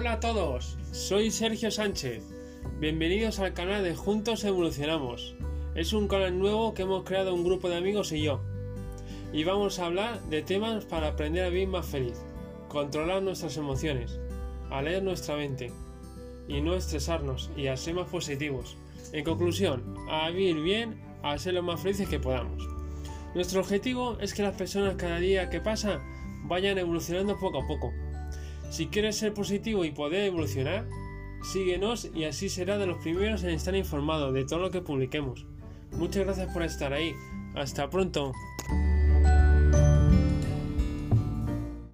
Hola a todos, soy Sergio Sánchez. Bienvenidos al canal de Juntos Evolucionamos. Es un canal nuevo que hemos creado un grupo de amigos y yo. Y vamos a hablar de temas para aprender a vivir más feliz, controlar nuestras emociones, a leer nuestra mente y no estresarnos y a ser más positivos. En conclusión, a vivir bien, a ser lo más felices que podamos. Nuestro objetivo es que las personas cada día que pasa vayan evolucionando poco a poco. Si quieres ser positivo y poder evolucionar, síguenos y así será de los primeros en estar informado de todo lo que publiquemos. Muchas gracias por estar ahí. Hasta pronto.